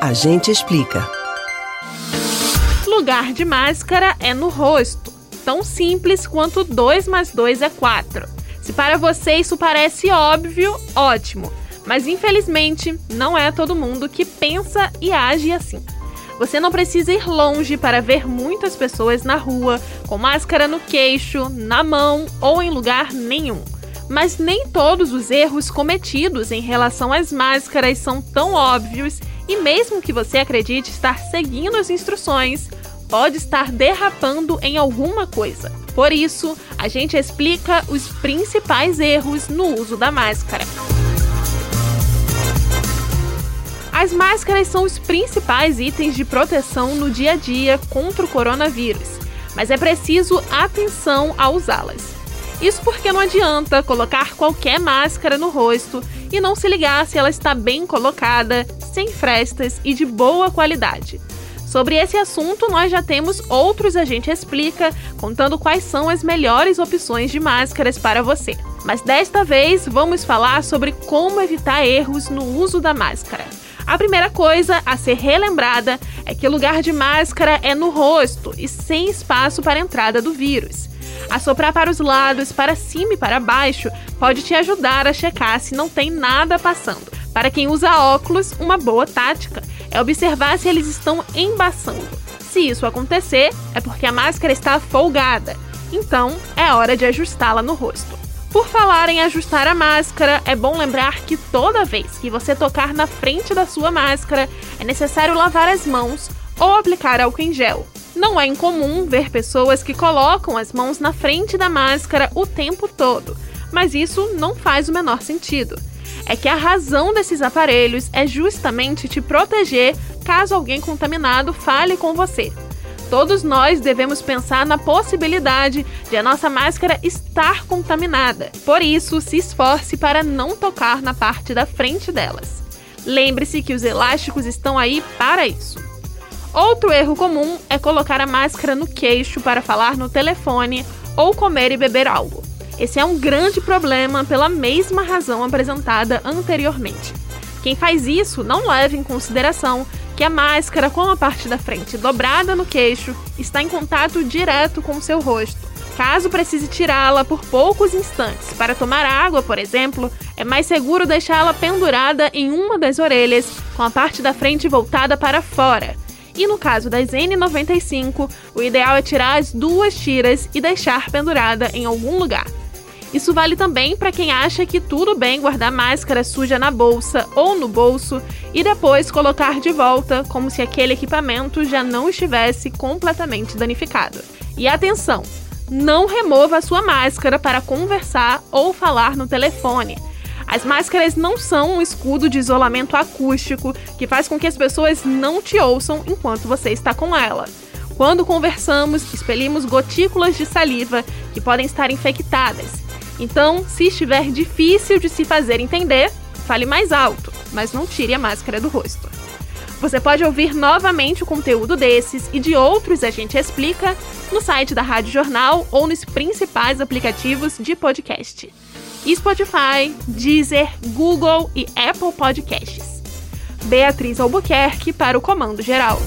A gente explica. Lugar de máscara é no rosto. Tão simples quanto 2 mais 2 é 4. Se para você isso parece óbvio, ótimo. Mas infelizmente, não é todo mundo que pensa e age assim. Você não precisa ir longe para ver muitas pessoas na rua com máscara no queixo, na mão ou em lugar nenhum. Mas nem todos os erros cometidos em relação às máscaras são tão óbvios e, mesmo que você acredite estar seguindo as instruções, pode estar derrapando em alguma coisa. Por isso, a gente explica os principais erros no uso da máscara. As máscaras são os principais itens de proteção no dia a dia contra o coronavírus, mas é preciso atenção ao usá-las. Isso porque não adianta colocar qualquer máscara no rosto e não se ligar se ela está bem colocada, sem frestas e de boa qualidade. Sobre esse assunto, nós já temos outros A Gente Explica, contando quais são as melhores opções de máscaras para você. Mas desta vez vamos falar sobre como evitar erros no uso da máscara. A primeira coisa a ser relembrada é que o lugar de máscara é no rosto e sem espaço para a entrada do vírus. Assoprar para os lados, para cima e para baixo pode te ajudar a checar se não tem nada passando. Para quem usa óculos, uma boa tática é observar se eles estão embaçando. Se isso acontecer, é porque a máscara está folgada. Então, é hora de ajustá-la no rosto. Por falar em ajustar a máscara, é bom lembrar que toda vez que você tocar na frente da sua máscara, é necessário lavar as mãos ou aplicar álcool em gel. Não é incomum ver pessoas que colocam as mãos na frente da máscara o tempo todo, mas isso não faz o menor sentido. É que a razão desses aparelhos é justamente te proteger caso alguém contaminado fale com você. Todos nós devemos pensar na possibilidade de a nossa máscara estar contaminada. Por isso, se esforce para não tocar na parte da frente delas. Lembre-se que os elásticos estão aí para isso. Outro erro comum é colocar a máscara no queixo para falar no telefone ou comer e beber algo. Esse é um grande problema pela mesma razão apresentada anteriormente. Quem faz isso não leva em consideração que a máscara com a parte da frente dobrada no queixo está em contato direto com o seu rosto. Caso precise tirá-la por poucos instantes para tomar água, por exemplo, é mais seguro deixá-la pendurada em uma das orelhas, com a parte da frente voltada para fora. E no caso das N95, o ideal é tirar as duas tiras e deixar pendurada em algum lugar. Isso vale também para quem acha que tudo bem guardar máscara suja na bolsa ou no bolso e depois colocar de volta, como se aquele equipamento já não estivesse completamente danificado. E atenção! Não remova a sua máscara para conversar ou falar no telefone. As máscaras não são um escudo de isolamento acústico que faz com que as pessoas não te ouçam enquanto você está com ela. Quando conversamos, expelimos gotículas de saliva que podem estar infectadas então, se estiver difícil de se fazer entender, fale mais alto, mas não tire a máscara do rosto. Você pode ouvir novamente o conteúdo desses e de outros a gente explica no site da Rádio Jornal ou nos principais aplicativos de podcast. Spotify, Deezer, Google e Apple Podcasts. Beatriz Albuquerque para o Comando Geral.